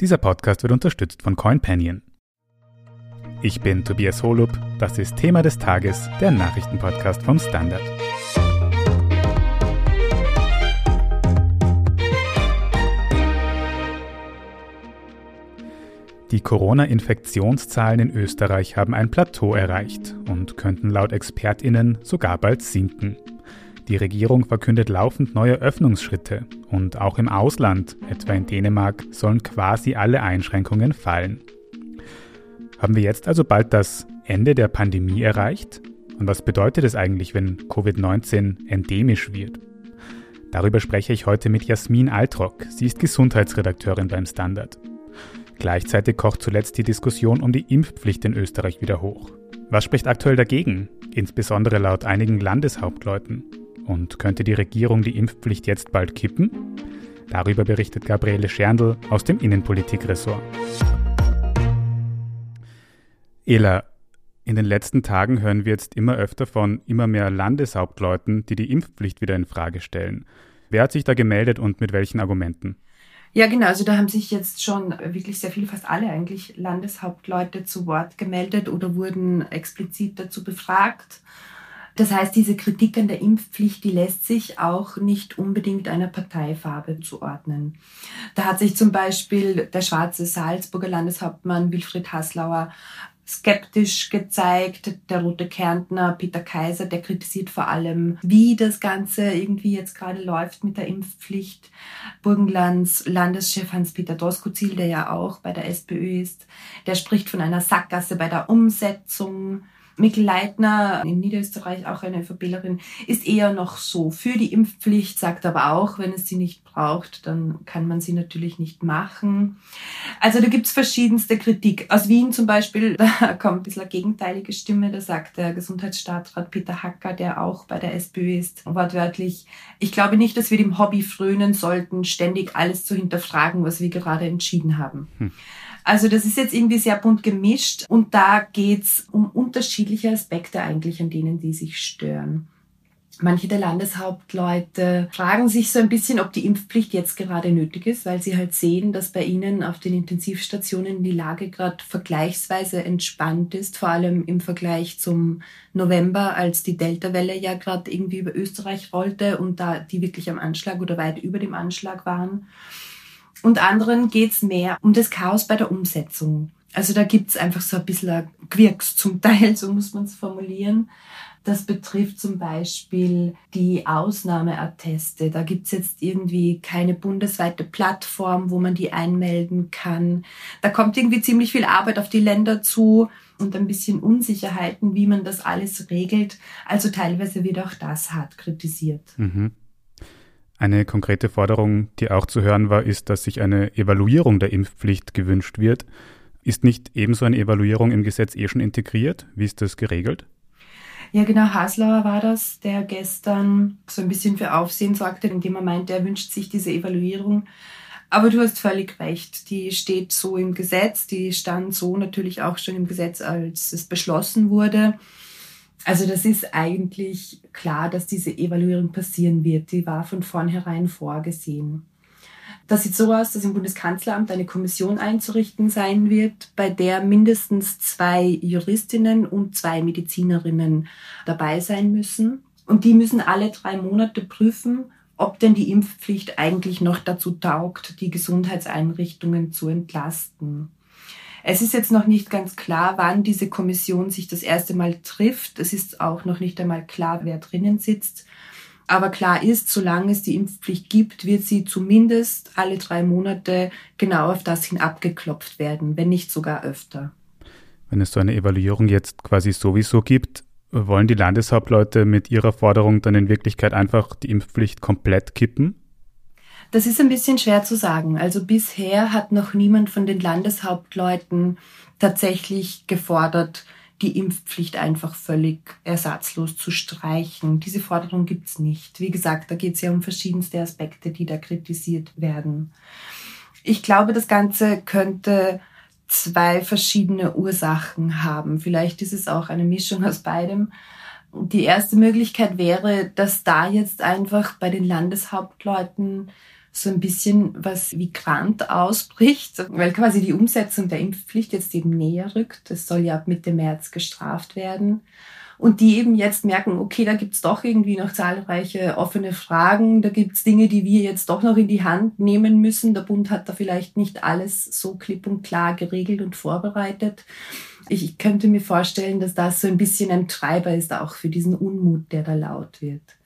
Dieser Podcast wird unterstützt von CoinPanion. Ich bin Tobias Holub, das ist Thema des Tages, der Nachrichtenpodcast vom Standard. Die Corona-Infektionszahlen in Österreich haben ein Plateau erreicht und könnten laut Expertinnen sogar bald sinken. Die Regierung verkündet laufend neue Öffnungsschritte und auch im Ausland, etwa in Dänemark, sollen quasi alle Einschränkungen fallen. Haben wir jetzt also bald das Ende der Pandemie erreicht? Und was bedeutet es eigentlich, wenn Covid-19 endemisch wird? Darüber spreche ich heute mit Jasmin Altrock. Sie ist Gesundheitsredakteurin beim Standard. Gleichzeitig kocht zuletzt die Diskussion um die Impfpflicht in Österreich wieder hoch. Was spricht aktuell dagegen, insbesondere laut einigen Landeshauptleuten? Und könnte die Regierung die Impfpflicht jetzt bald kippen? Darüber berichtet Gabriele Scherndl aus dem Innenpolitikressort. Ela, in den letzten Tagen hören wir jetzt immer öfter von immer mehr Landeshauptleuten, die die Impfpflicht wieder in Frage stellen. Wer hat sich da gemeldet und mit welchen Argumenten? Ja, genau. Also da haben sich jetzt schon wirklich sehr viele, fast alle eigentlich Landeshauptleute zu Wort gemeldet oder wurden explizit dazu befragt. Das heißt, diese Kritik an der Impfpflicht, die lässt sich auch nicht unbedingt einer Parteifarbe zuordnen. Da hat sich zum Beispiel der schwarze Salzburger Landeshauptmann Wilfried Haslauer skeptisch gezeigt. Der rote Kärntner Peter Kaiser, der kritisiert vor allem, wie das Ganze irgendwie jetzt gerade läuft mit der Impfpflicht. Burgenlands Landeschef Hans-Peter Doskozil, der ja auch bei der SPÖ ist, der spricht von einer Sackgasse bei der Umsetzung. Mikkel Leitner, in Niederösterreich auch eine ÖVPlerin, ist eher noch so für die Impfpflicht, sagt aber auch, wenn es sie nicht braucht, dann kann man sie natürlich nicht machen. Also da gibt's verschiedenste Kritik. Aus Wien zum Beispiel, da kommt ein bisschen eine gegenteilige Stimme, da sagt der Gesundheitsstaatsrat Peter Hacker, der auch bei der SPÖ ist, wortwörtlich, ich glaube nicht, dass wir dem Hobby frönen sollten, ständig alles zu hinterfragen, was wir gerade entschieden haben. Hm. Also das ist jetzt irgendwie sehr bunt gemischt und da geht's um unterschiedliche Aspekte eigentlich, an denen die sich stören. Manche der Landeshauptleute fragen sich so ein bisschen, ob die Impfpflicht jetzt gerade nötig ist, weil sie halt sehen, dass bei ihnen auf den Intensivstationen die Lage gerade vergleichsweise entspannt ist, vor allem im Vergleich zum November, als die Delta-Welle ja gerade irgendwie über Österreich rollte und da die wirklich am Anschlag oder weit über dem Anschlag waren. Und anderen geht's mehr um das Chaos bei der Umsetzung. Also da gibt's einfach so ein bisschen Quirks zum Teil, so muss man es formulieren. Das betrifft zum Beispiel die Ausnahmeatteste. Da gibt's jetzt irgendwie keine bundesweite Plattform, wo man die einmelden kann. Da kommt irgendwie ziemlich viel Arbeit auf die Länder zu und ein bisschen Unsicherheiten, wie man das alles regelt. Also teilweise wird auch das hart kritisiert. Mhm. Eine konkrete Forderung, die auch zu hören war, ist, dass sich eine Evaluierung der Impfpflicht gewünscht wird. Ist nicht ebenso eine Evaluierung im Gesetz eh schon integriert? Wie ist das geregelt? Ja, genau, Haslauer war das, der gestern so ein bisschen für Aufsehen sorgte, indem er meinte, er wünscht sich diese Evaluierung. Aber du hast völlig recht, die steht so im Gesetz, die stand so natürlich auch schon im Gesetz, als es beschlossen wurde. Also das ist eigentlich klar, dass diese Evaluierung passieren wird. Die war von vornherein vorgesehen. Das sieht so aus, dass im Bundeskanzleramt eine Kommission einzurichten sein wird, bei der mindestens zwei Juristinnen und zwei Medizinerinnen dabei sein müssen. Und die müssen alle drei Monate prüfen, ob denn die Impfpflicht eigentlich noch dazu taugt, die Gesundheitseinrichtungen zu entlasten. Es ist jetzt noch nicht ganz klar, wann diese Kommission sich das erste Mal trifft. Es ist auch noch nicht einmal klar, wer drinnen sitzt. Aber klar ist, solange es die Impfpflicht gibt, wird sie zumindest alle drei Monate genau auf das hin abgeklopft werden, wenn nicht sogar öfter. Wenn es so eine Evaluierung jetzt quasi sowieso gibt, wollen die Landeshauptleute mit ihrer Forderung dann in Wirklichkeit einfach die Impfpflicht komplett kippen? Das ist ein bisschen schwer zu sagen. Also bisher hat noch niemand von den Landeshauptleuten tatsächlich gefordert, die Impfpflicht einfach völlig ersatzlos zu streichen. Diese Forderung gibt's nicht. Wie gesagt, da geht es ja um verschiedenste Aspekte, die da kritisiert werden. Ich glaube, das Ganze könnte zwei verschiedene Ursachen haben. Vielleicht ist es auch eine Mischung aus beidem. Die erste Möglichkeit wäre, dass da jetzt einfach bei den Landeshauptleuten so ein bisschen was wie Grant ausbricht, weil quasi die Umsetzung der Impfpflicht jetzt eben näher rückt. Das soll ja ab Mitte März gestraft werden. Und die eben jetzt merken, okay, da gibt's doch irgendwie noch zahlreiche offene Fragen, da gibt's Dinge, die wir jetzt doch noch in die Hand nehmen müssen. Der Bund hat da vielleicht nicht alles so klipp und klar geregelt und vorbereitet. Ich könnte mir vorstellen, dass das so ein bisschen ein Treiber ist, auch für diesen Unmut, der da laut wird.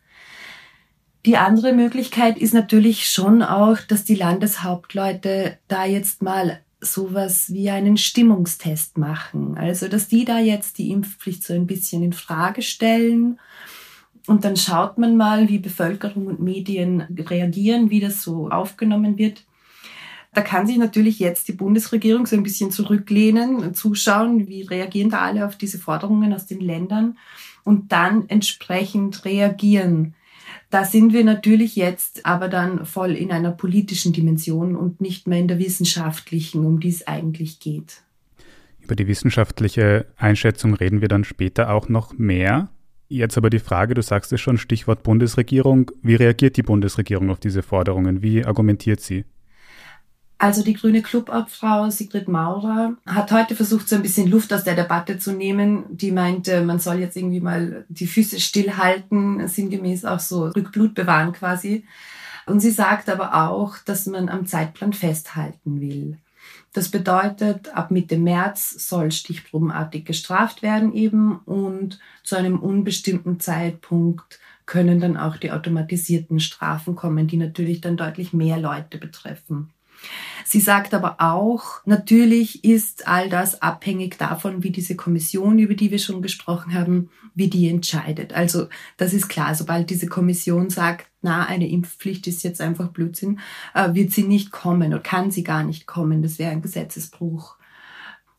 Die andere Möglichkeit ist natürlich schon auch, dass die Landeshauptleute da jetzt mal sowas wie einen Stimmungstest machen. Also, dass die da jetzt die Impfpflicht so ein bisschen in Frage stellen. Und dann schaut man mal, wie Bevölkerung und Medien reagieren, wie das so aufgenommen wird. Da kann sich natürlich jetzt die Bundesregierung so ein bisschen zurücklehnen und zuschauen, wie reagieren da alle auf diese Forderungen aus den Ländern und dann entsprechend reagieren. Da sind wir natürlich jetzt aber dann voll in einer politischen Dimension und nicht mehr in der wissenschaftlichen, um die es eigentlich geht. Über die wissenschaftliche Einschätzung reden wir dann später auch noch mehr. Jetzt aber die Frage, du sagst es schon, Stichwort Bundesregierung. Wie reagiert die Bundesregierung auf diese Forderungen? Wie argumentiert sie? Also die grüne Clubobfrau Sigrid Maurer hat heute versucht, so ein bisschen Luft aus der Debatte zu nehmen. Die meinte, man soll jetzt irgendwie mal die Füße stillhalten, sinngemäß auch so Rückblut bewahren quasi. Und sie sagt aber auch, dass man am Zeitplan festhalten will. Das bedeutet, ab Mitte März soll stichprobenartig gestraft werden eben und zu einem unbestimmten Zeitpunkt können dann auch die automatisierten Strafen kommen, die natürlich dann deutlich mehr Leute betreffen. Sie sagt aber auch, natürlich ist all das abhängig davon, wie diese Kommission, über die wir schon gesprochen haben, wie die entscheidet. Also das ist klar, sobald diese Kommission sagt, na, eine Impfpflicht ist jetzt einfach Blödsinn, äh, wird sie nicht kommen oder kann sie gar nicht kommen. Das wäre ein Gesetzesbruch.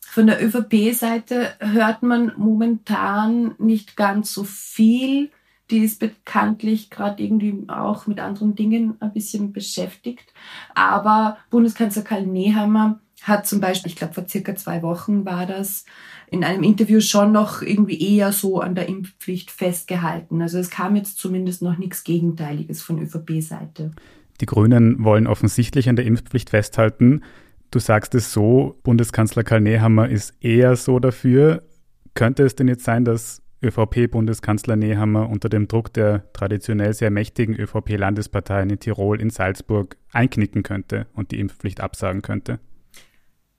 Von der ÖVP-Seite hört man momentan nicht ganz so viel die ist bekanntlich gerade irgendwie auch mit anderen Dingen ein bisschen beschäftigt. Aber Bundeskanzler Karl Nehammer hat zum Beispiel, ich glaube vor circa zwei Wochen war das, in einem Interview schon noch irgendwie eher so an der Impfpflicht festgehalten. Also es kam jetzt zumindest noch nichts Gegenteiliges von ÖVP-Seite. Die Grünen wollen offensichtlich an der Impfpflicht festhalten. Du sagst es so, Bundeskanzler Karl Nehammer ist eher so dafür. Könnte es denn jetzt sein, dass ÖVP-Bundeskanzler Nehammer unter dem Druck der traditionell sehr mächtigen ÖVP-Landesparteien in Tirol, in Salzburg einknicken könnte und die Impfpflicht absagen könnte?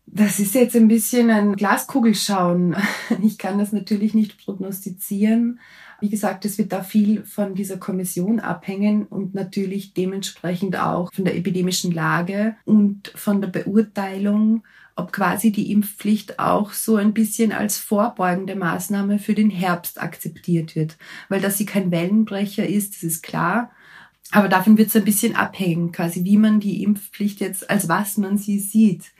Das ist jetzt ein bisschen ein Glaskugelschauen. Ich kann das natürlich nicht prognostizieren. Wie gesagt, es wird da viel von dieser Kommission abhängen und natürlich dementsprechend auch von der epidemischen Lage und von der Beurteilung ob quasi die Impfpflicht auch so ein bisschen als vorbeugende Maßnahme für den Herbst akzeptiert wird. Weil dass sie kein Wellenbrecher ist, das ist klar. Aber davon wird es ein bisschen abhängen, quasi wie man die Impfpflicht jetzt, als was man sie sieht.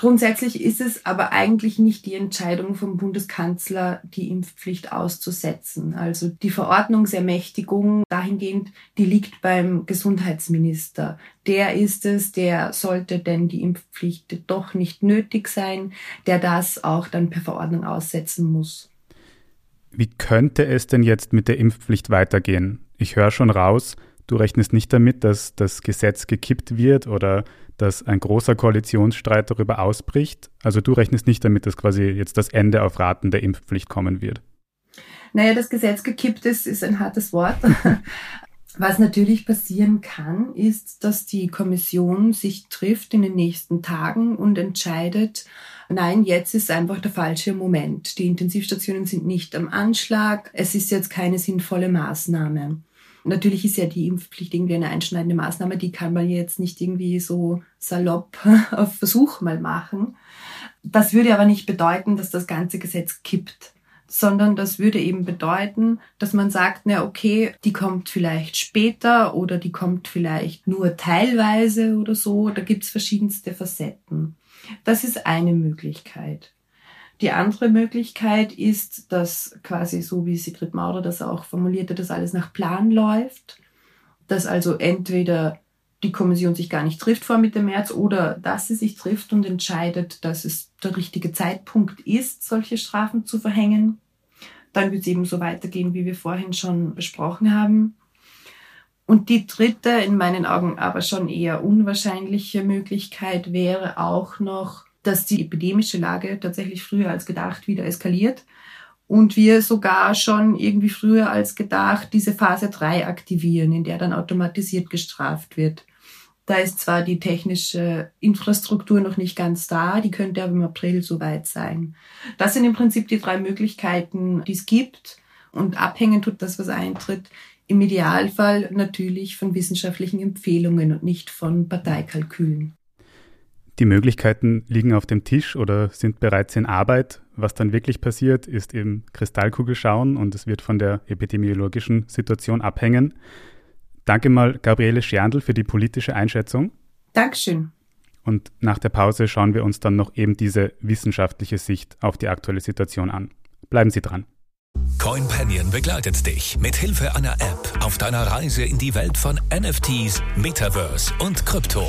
Grundsätzlich ist es aber eigentlich nicht die Entscheidung vom Bundeskanzler, die Impfpflicht auszusetzen. Also die Verordnungsermächtigung dahingehend, die liegt beim Gesundheitsminister. Der ist es, der sollte denn die Impfpflicht doch nicht nötig sein, der das auch dann per Verordnung aussetzen muss. Wie könnte es denn jetzt mit der Impfpflicht weitergehen? Ich höre schon raus, du rechnest nicht damit, dass das Gesetz gekippt wird oder dass ein großer Koalitionsstreit darüber ausbricht. Also du rechnest nicht damit, dass quasi jetzt das Ende auf Raten der Impfpflicht kommen wird. Naja, das Gesetz gekippt ist, ist ein hartes Wort. Was natürlich passieren kann, ist, dass die Kommission sich trifft in den nächsten Tagen und entscheidet, nein, jetzt ist einfach der falsche Moment. Die Intensivstationen sind nicht am Anschlag. Es ist jetzt keine sinnvolle Maßnahme. Natürlich ist ja die Impfpflicht irgendwie eine einschneidende Maßnahme, die kann man jetzt nicht irgendwie so salopp auf Versuch mal machen. Das würde aber nicht bedeuten, dass das ganze Gesetz kippt, sondern das würde eben bedeuten, dass man sagt, na okay, die kommt vielleicht später oder die kommt vielleicht nur teilweise oder so. Da gibt's verschiedenste Facetten. Das ist eine Möglichkeit. Die andere Möglichkeit ist, dass quasi so wie Sigrid Maurer das auch formulierte, dass alles nach Plan läuft, dass also entweder die Kommission sich gar nicht trifft vor Mitte März oder dass sie sich trifft und entscheidet, dass es der richtige Zeitpunkt ist, solche Strafen zu verhängen. dann wird es eben so weitergehen, wie wir vorhin schon besprochen haben. Und die dritte, in meinen Augen aber schon eher unwahrscheinliche Möglichkeit wäre auch noch, dass die epidemische Lage tatsächlich früher als gedacht wieder eskaliert und wir sogar schon irgendwie früher als gedacht diese Phase 3 aktivieren, in der dann automatisiert gestraft wird. Da ist zwar die technische Infrastruktur noch nicht ganz da, die könnte aber im April soweit sein. Das sind im Prinzip die drei Möglichkeiten, die es gibt. Und abhängen tut das, was eintritt, im Idealfall natürlich von wissenschaftlichen Empfehlungen und nicht von Parteikalkülen. Die Möglichkeiten liegen auf dem Tisch oder sind bereits in Arbeit. Was dann wirklich passiert, ist im Kristallkugel schauen und es wird von der epidemiologischen Situation abhängen. Danke mal, Gabriele Scherndl, für die politische Einschätzung. Dankeschön. Und nach der Pause schauen wir uns dann noch eben diese wissenschaftliche Sicht auf die aktuelle Situation an. Bleiben Sie dran. CoinPanion begleitet dich mit Hilfe einer App auf deiner Reise in die Welt von NFTs, Metaverse und Krypto.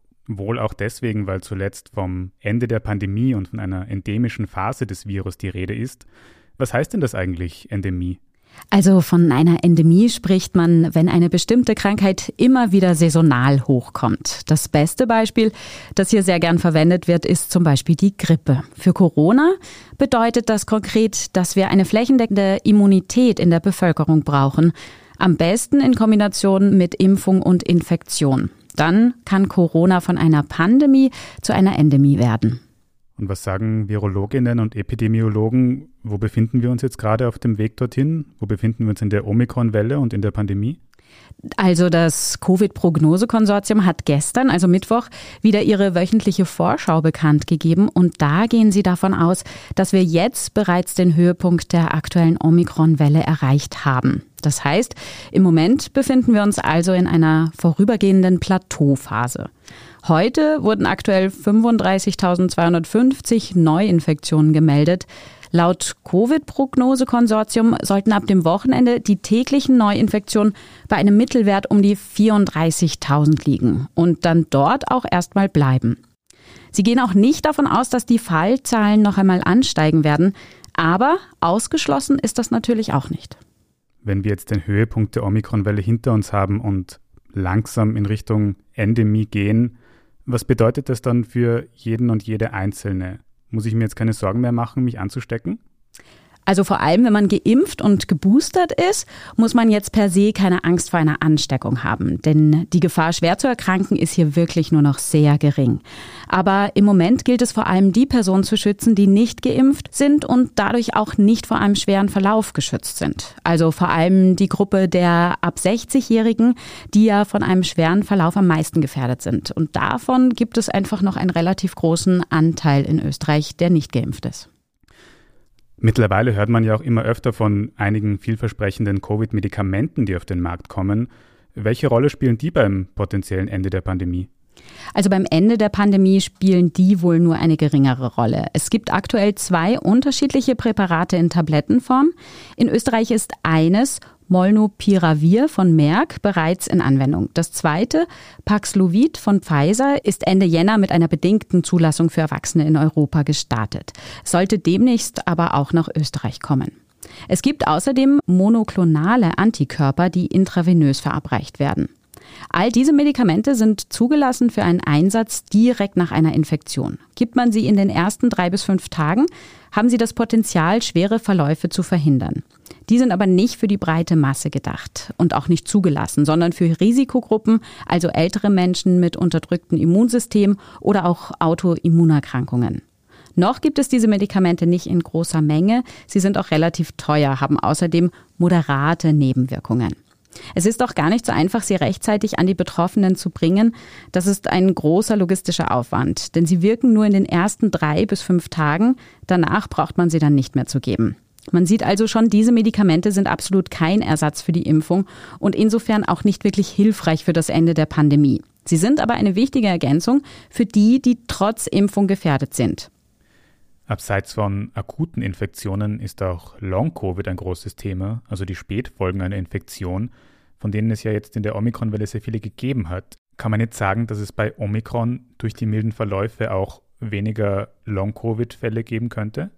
wohl auch deswegen, weil zuletzt vom Ende der Pandemie und von einer endemischen Phase des Virus die Rede ist. Was heißt denn das eigentlich, Endemie? Also von einer Endemie spricht man, wenn eine bestimmte Krankheit immer wieder saisonal hochkommt. Das beste Beispiel, das hier sehr gern verwendet wird, ist zum Beispiel die Grippe. Für Corona bedeutet das konkret, dass wir eine flächendeckende Immunität in der Bevölkerung brauchen. Am besten in Kombination mit Impfung und Infektion. Dann kann Corona von einer Pandemie zu einer Endemie werden. Und was sagen Virologinnen und Epidemiologen? Wo befinden wir uns jetzt gerade auf dem Weg dorthin? Wo befinden wir uns in der Omikron-Welle und in der Pandemie? Also das Covid-Prognose-Konsortium hat gestern, also Mittwoch, wieder ihre wöchentliche Vorschau bekannt gegeben und da gehen sie davon aus, dass wir jetzt bereits den Höhepunkt der aktuellen Omikron-Welle erreicht haben. Das heißt, im Moment befinden wir uns also in einer vorübergehenden Plateauphase. Heute wurden aktuell 35.250 Neuinfektionen gemeldet. Laut Covid-Prognose-Konsortium sollten ab dem Wochenende die täglichen Neuinfektionen bei einem Mittelwert um die 34.000 liegen und dann dort auch erstmal bleiben. Sie gehen auch nicht davon aus, dass die Fallzahlen noch einmal ansteigen werden, aber ausgeschlossen ist das natürlich auch nicht. Wenn wir jetzt den Höhepunkt der Omikron-Welle hinter uns haben und langsam in Richtung Endemie gehen, was bedeutet das dann für jeden und jede Einzelne? Muss ich mir jetzt keine Sorgen mehr machen, mich anzustecken? Also vor allem, wenn man geimpft und geboostert ist, muss man jetzt per se keine Angst vor einer Ansteckung haben. Denn die Gefahr, schwer zu erkranken, ist hier wirklich nur noch sehr gering. Aber im Moment gilt es vor allem, die Personen zu schützen, die nicht geimpft sind und dadurch auch nicht vor einem schweren Verlauf geschützt sind. Also vor allem die Gruppe der ab 60-Jährigen, die ja von einem schweren Verlauf am meisten gefährdet sind. Und davon gibt es einfach noch einen relativ großen Anteil in Österreich, der nicht geimpft ist. Mittlerweile hört man ja auch immer öfter von einigen vielversprechenden Covid-Medikamenten, die auf den Markt kommen. Welche Rolle spielen die beim potenziellen Ende der Pandemie? Also beim Ende der Pandemie spielen die wohl nur eine geringere Rolle. Es gibt aktuell zwei unterschiedliche Präparate in Tablettenform. In Österreich ist eines Molnupiravir von Merck bereits in Anwendung. Das zweite, Paxlovid von Pfizer, ist Ende Jänner mit einer bedingten Zulassung für Erwachsene in Europa gestartet. Sollte demnächst aber auch nach Österreich kommen. Es gibt außerdem monoklonale Antikörper, die intravenös verabreicht werden. All diese Medikamente sind zugelassen für einen Einsatz direkt nach einer Infektion. Gibt man sie in den ersten drei bis fünf Tagen, haben sie das Potenzial, schwere Verläufe zu verhindern. Die sind aber nicht für die breite Masse gedacht und auch nicht zugelassen, sondern für Risikogruppen, also ältere Menschen mit unterdrücktem Immunsystem oder auch Autoimmunerkrankungen. Noch gibt es diese Medikamente nicht in großer Menge. Sie sind auch relativ teuer, haben außerdem moderate Nebenwirkungen. Es ist auch gar nicht so einfach, sie rechtzeitig an die Betroffenen zu bringen. Das ist ein großer logistischer Aufwand, denn sie wirken nur in den ersten drei bis fünf Tagen. Danach braucht man sie dann nicht mehr zu geben. Man sieht also schon, diese Medikamente sind absolut kein Ersatz für die Impfung und insofern auch nicht wirklich hilfreich für das Ende der Pandemie. Sie sind aber eine wichtige Ergänzung für die, die trotz Impfung gefährdet sind. Abseits von akuten Infektionen ist auch Long-Covid ein großes Thema, also die Spätfolgen einer Infektion, von denen es ja jetzt in der Omikron-Welle sehr viele gegeben hat. Kann man jetzt sagen, dass es bei Omikron durch die milden Verläufe auch weniger Long-Covid-Fälle geben könnte?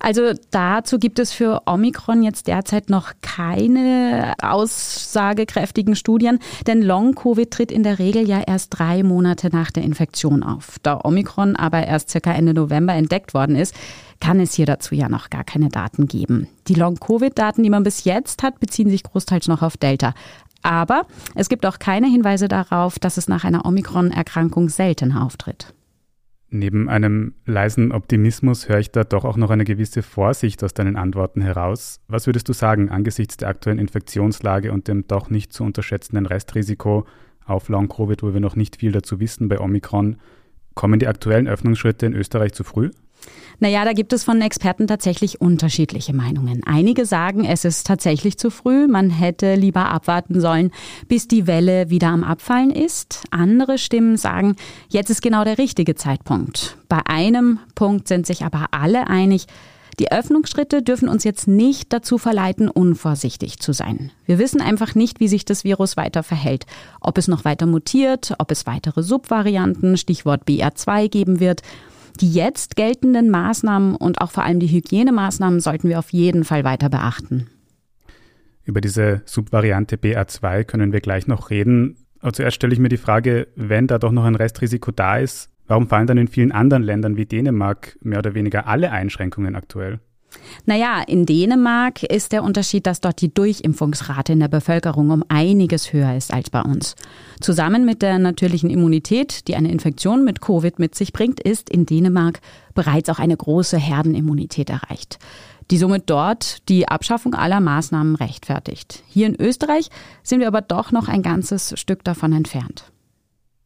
Also dazu gibt es für Omikron jetzt derzeit noch keine aussagekräftigen Studien, denn Long-Covid tritt in der Regel ja erst drei Monate nach der Infektion auf. Da Omikron aber erst circa Ende November entdeckt worden ist, kann es hier dazu ja noch gar keine Daten geben. Die Long-Covid-Daten, die man bis jetzt hat, beziehen sich großteils noch auf Delta. Aber es gibt auch keine Hinweise darauf, dass es nach einer Omikron-Erkrankung selten auftritt. Neben einem leisen Optimismus höre ich da doch auch noch eine gewisse Vorsicht aus deinen Antworten heraus. Was würdest du sagen angesichts der aktuellen Infektionslage und dem doch nicht zu unterschätzenden Restrisiko auf Long-Covid, wo wir noch nicht viel dazu wissen bei Omikron? Kommen die aktuellen Öffnungsschritte in Österreich zu früh? Naja, da gibt es von Experten tatsächlich unterschiedliche Meinungen. Einige sagen, es ist tatsächlich zu früh, man hätte lieber abwarten sollen, bis die Welle wieder am Abfallen ist. Andere Stimmen sagen, jetzt ist genau der richtige Zeitpunkt. Bei einem Punkt sind sich aber alle einig, die Öffnungsschritte dürfen uns jetzt nicht dazu verleiten, unvorsichtig zu sein. Wir wissen einfach nicht, wie sich das Virus weiter verhält. Ob es noch weiter mutiert, ob es weitere Subvarianten, Stichwort BR2 geben wird. Die jetzt geltenden Maßnahmen und auch vor allem die Hygienemaßnahmen sollten wir auf jeden Fall weiter beachten. Über diese Subvariante BA2 können wir gleich noch reden. Aber zuerst stelle ich mir die Frage, wenn da doch noch ein Restrisiko da ist, warum fallen dann in vielen anderen Ländern wie Dänemark mehr oder weniger alle Einschränkungen aktuell? Naja, in Dänemark ist der Unterschied, dass dort die Durchimpfungsrate in der Bevölkerung um einiges höher ist als bei uns. Zusammen mit der natürlichen Immunität, die eine Infektion mit Covid mit sich bringt, ist in Dänemark bereits auch eine große Herdenimmunität erreicht, die somit dort die Abschaffung aller Maßnahmen rechtfertigt. Hier in Österreich sind wir aber doch noch ein ganzes Stück davon entfernt.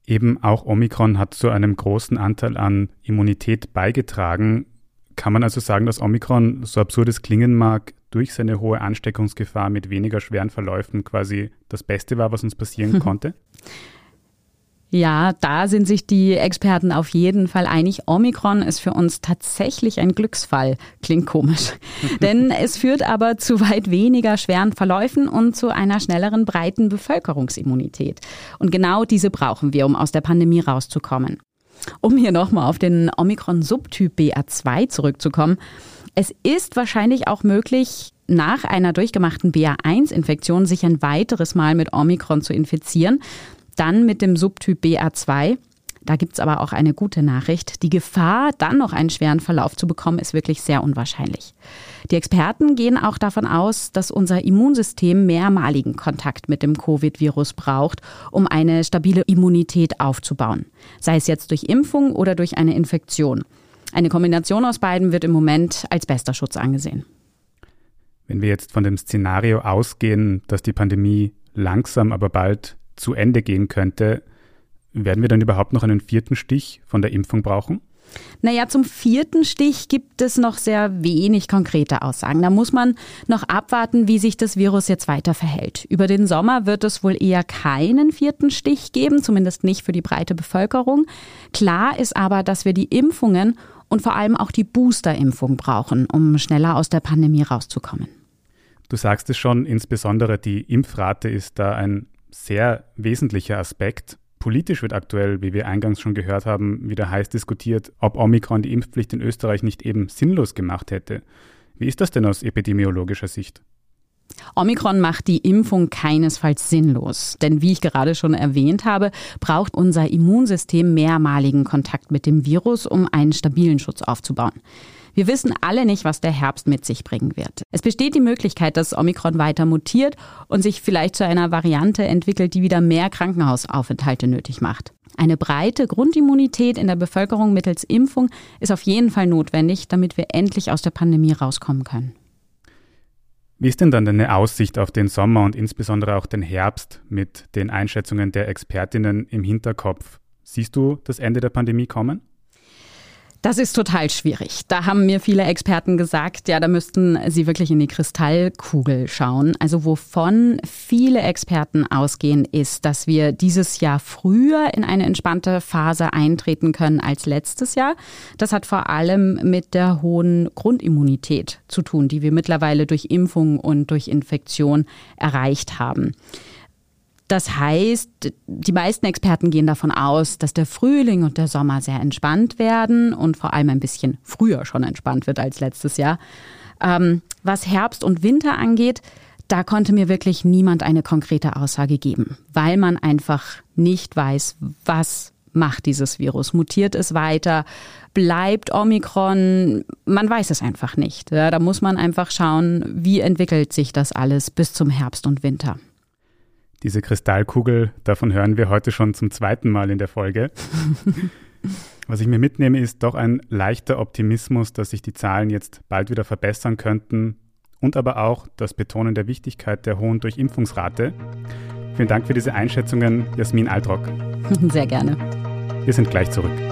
Eben auch Omikron hat zu einem großen Anteil an Immunität beigetragen. Kann man also sagen, dass Omikron, so absurd es klingen mag, durch seine hohe Ansteckungsgefahr mit weniger schweren Verläufen quasi das Beste war, was uns passieren konnte? Ja, da sind sich die Experten auf jeden Fall einig. Omikron ist für uns tatsächlich ein Glücksfall. Klingt komisch. Denn es führt aber zu weit weniger schweren Verläufen und zu einer schnelleren breiten Bevölkerungsimmunität. Und genau diese brauchen wir, um aus der Pandemie rauszukommen. Um hier nochmal auf den Omikron-Subtyp BA2 zurückzukommen. Es ist wahrscheinlich auch möglich, nach einer durchgemachten BA1-Infektion sich ein weiteres Mal mit Omikron zu infizieren. Dann mit dem Subtyp BA2. Da gibt es aber auch eine gute Nachricht. Die Gefahr, dann noch einen schweren Verlauf zu bekommen, ist wirklich sehr unwahrscheinlich. Die Experten gehen auch davon aus, dass unser Immunsystem mehrmaligen Kontakt mit dem Covid-Virus braucht, um eine stabile Immunität aufzubauen. Sei es jetzt durch Impfung oder durch eine Infektion. Eine Kombination aus beiden wird im Moment als bester Schutz angesehen. Wenn wir jetzt von dem Szenario ausgehen, dass die Pandemie langsam aber bald zu Ende gehen könnte, werden wir dann überhaupt noch einen vierten Stich von der Impfung brauchen? Naja, zum vierten Stich gibt es noch sehr wenig konkrete Aussagen. Da muss man noch abwarten, wie sich das Virus jetzt weiter verhält. Über den Sommer wird es wohl eher keinen vierten Stich geben, zumindest nicht für die breite Bevölkerung. Klar ist aber, dass wir die Impfungen und vor allem auch die Boosterimpfung brauchen, um schneller aus der Pandemie rauszukommen. Du sagst es schon, insbesondere die Impfrate ist da ein sehr wesentlicher Aspekt. Politisch wird aktuell, wie wir eingangs schon gehört haben, wieder heiß diskutiert, ob Omikron die Impfpflicht in Österreich nicht eben sinnlos gemacht hätte. Wie ist das denn aus epidemiologischer Sicht? Omikron macht die Impfung keinesfalls sinnlos. Denn wie ich gerade schon erwähnt habe, braucht unser Immunsystem mehrmaligen Kontakt mit dem Virus, um einen stabilen Schutz aufzubauen. Wir wissen alle nicht, was der Herbst mit sich bringen wird. Es besteht die Möglichkeit, dass Omikron weiter mutiert und sich vielleicht zu einer Variante entwickelt, die wieder mehr Krankenhausaufenthalte nötig macht. Eine breite Grundimmunität in der Bevölkerung mittels Impfung ist auf jeden Fall notwendig, damit wir endlich aus der Pandemie rauskommen können. Wie ist denn dann deine Aussicht auf den Sommer und insbesondere auch den Herbst mit den Einschätzungen der Expertinnen im Hinterkopf? Siehst du das Ende der Pandemie kommen? Das ist total schwierig. Da haben mir viele Experten gesagt, ja, da müssten sie wirklich in die Kristallkugel schauen. Also wovon viele Experten ausgehen, ist, dass wir dieses Jahr früher in eine entspannte Phase eintreten können als letztes Jahr. Das hat vor allem mit der hohen Grundimmunität zu tun, die wir mittlerweile durch Impfung und durch Infektion erreicht haben. Das heißt, die meisten Experten gehen davon aus, dass der Frühling und der Sommer sehr entspannt werden und vor allem ein bisschen früher schon entspannt wird als letztes Jahr. Ähm, was Herbst und Winter angeht, da konnte mir wirklich niemand eine konkrete Aussage geben, weil man einfach nicht weiß, was macht dieses Virus. Mutiert es weiter? Bleibt Omikron? Man weiß es einfach nicht. Ja, da muss man einfach schauen, wie entwickelt sich das alles bis zum Herbst und Winter. Diese Kristallkugel, davon hören wir heute schon zum zweiten Mal in der Folge. Was ich mir mitnehme, ist doch ein leichter Optimismus, dass sich die Zahlen jetzt bald wieder verbessern könnten und aber auch das Betonen der Wichtigkeit der hohen Durchimpfungsrate. Vielen Dank für diese Einschätzungen, Jasmin Altrock. Sehr gerne. Wir sind gleich zurück.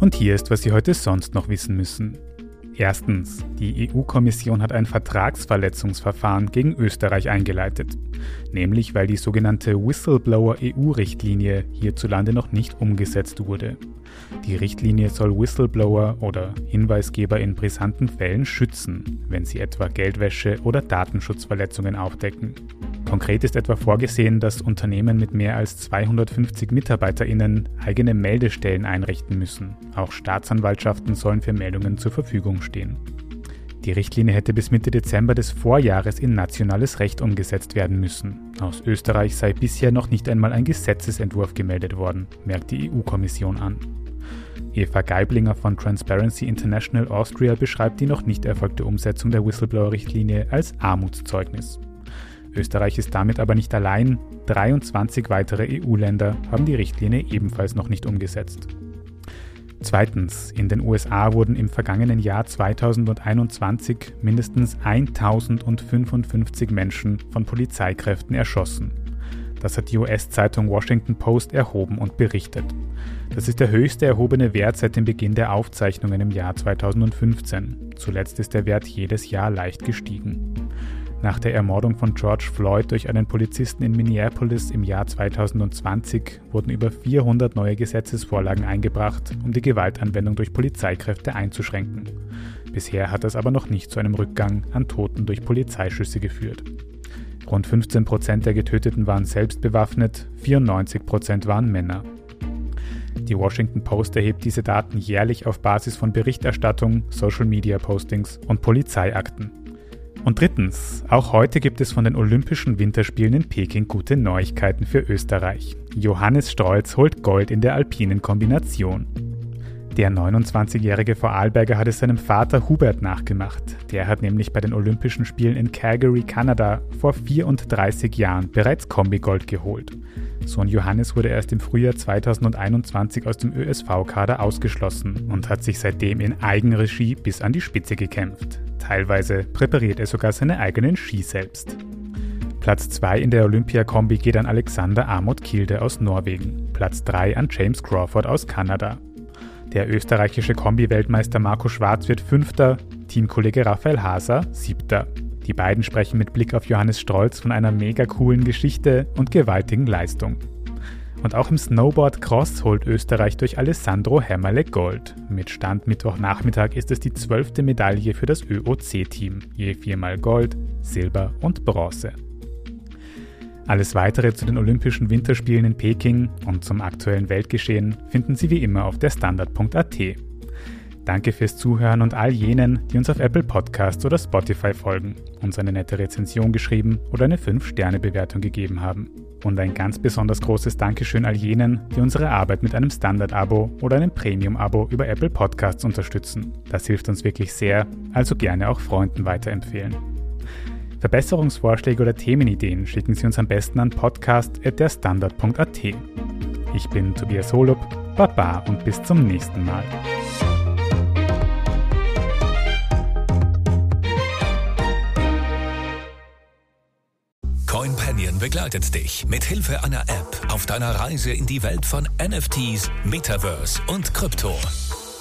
und hier ist, was Sie heute sonst noch wissen müssen. Erstens, die EU-Kommission hat ein Vertragsverletzungsverfahren gegen Österreich eingeleitet, nämlich weil die sogenannte Whistleblower-EU-Richtlinie hierzulande noch nicht umgesetzt wurde. Die Richtlinie soll Whistleblower oder Hinweisgeber in brisanten Fällen schützen, wenn sie etwa Geldwäsche oder Datenschutzverletzungen aufdecken. Konkret ist etwa vorgesehen, dass Unternehmen mit mehr als 250 MitarbeiterInnen eigene Meldestellen einrichten müssen. Auch Staatsanwaltschaften sollen für Meldungen zur Verfügung stehen. Die Richtlinie hätte bis Mitte Dezember des Vorjahres in nationales Recht umgesetzt werden müssen. Aus Österreich sei bisher noch nicht einmal ein Gesetzesentwurf gemeldet worden, merkt die EU-Kommission an. Eva Geiblinger von Transparency International Austria beschreibt die noch nicht erfolgte Umsetzung der Whistleblower-Richtlinie als Armutszeugnis. Österreich ist damit aber nicht allein. 23 weitere EU-Länder haben die Richtlinie ebenfalls noch nicht umgesetzt. Zweitens, in den USA wurden im vergangenen Jahr 2021 mindestens 1055 Menschen von Polizeikräften erschossen. Das hat die US-Zeitung Washington Post erhoben und berichtet. Das ist der höchste erhobene Wert seit dem Beginn der Aufzeichnungen im Jahr 2015. Zuletzt ist der Wert jedes Jahr leicht gestiegen. Nach der Ermordung von George Floyd durch einen Polizisten in Minneapolis im Jahr 2020 wurden über 400 neue Gesetzesvorlagen eingebracht, um die Gewaltanwendung durch Polizeikräfte einzuschränken. Bisher hat das aber noch nicht zu einem Rückgang an Toten durch Polizeischüsse geführt. Rund 15 Prozent der Getöteten waren selbst bewaffnet, 94 Prozent waren Männer. Die Washington Post erhebt diese Daten jährlich auf Basis von Berichterstattung, Social-Media-Postings und Polizeiakten. Und drittens, auch heute gibt es von den Olympischen Winterspielen in Peking gute Neuigkeiten für Österreich. Johannes Strolz holt Gold in der alpinen Kombination. Der 29-jährige Vorarlberger hat es seinem Vater Hubert nachgemacht. Der hat nämlich bei den Olympischen Spielen in Calgary, Kanada, vor 34 Jahren bereits Kombigold geholt. Sohn Johannes wurde erst im Frühjahr 2021 aus dem ÖSV-Kader ausgeschlossen und hat sich seitdem in Eigenregie bis an die Spitze gekämpft. Teilweise präpariert er sogar seine eigenen Ski selbst. Platz 2 in der Olympia-Kombi geht an Alexander Amot Kilde aus Norwegen, Platz 3 an James Crawford aus Kanada. Der österreichische Kombi-Weltmeister Marco Schwarz wird Fünfter, Teamkollege Raphael Haser Siebter. Die beiden sprechen mit Blick auf Johannes Strolz von einer mega coolen Geschichte und gewaltigen Leistung. Und auch im Snowboard Cross holt Österreich durch Alessandro Hämmerle Gold. Mit Stand Mittwochnachmittag ist es die zwölfte Medaille für das ÖOC-Team, je viermal Gold, Silber und Bronze. Alles weitere zu den Olympischen Winterspielen in Peking und zum aktuellen Weltgeschehen finden Sie wie immer auf der Standard.at. Danke fürs Zuhören und all jenen, die uns auf Apple Podcasts oder Spotify folgen, uns eine nette Rezension geschrieben oder eine 5-Sterne-Bewertung gegeben haben. Und ein ganz besonders großes Dankeschön all jenen, die unsere Arbeit mit einem Standard-Abo oder einem Premium-Abo über Apple Podcasts unterstützen. Das hilft uns wirklich sehr, also gerne auch Freunden weiterempfehlen. Verbesserungsvorschläge oder Themenideen schicken Sie uns am besten an podcast.derstandard.at. Ich bin Tobias Holub, Baba und bis zum nächsten Mal. CoinPanion begleitet dich mit Hilfe einer App auf deiner Reise in die Welt von NFTs, Metaverse und Krypto.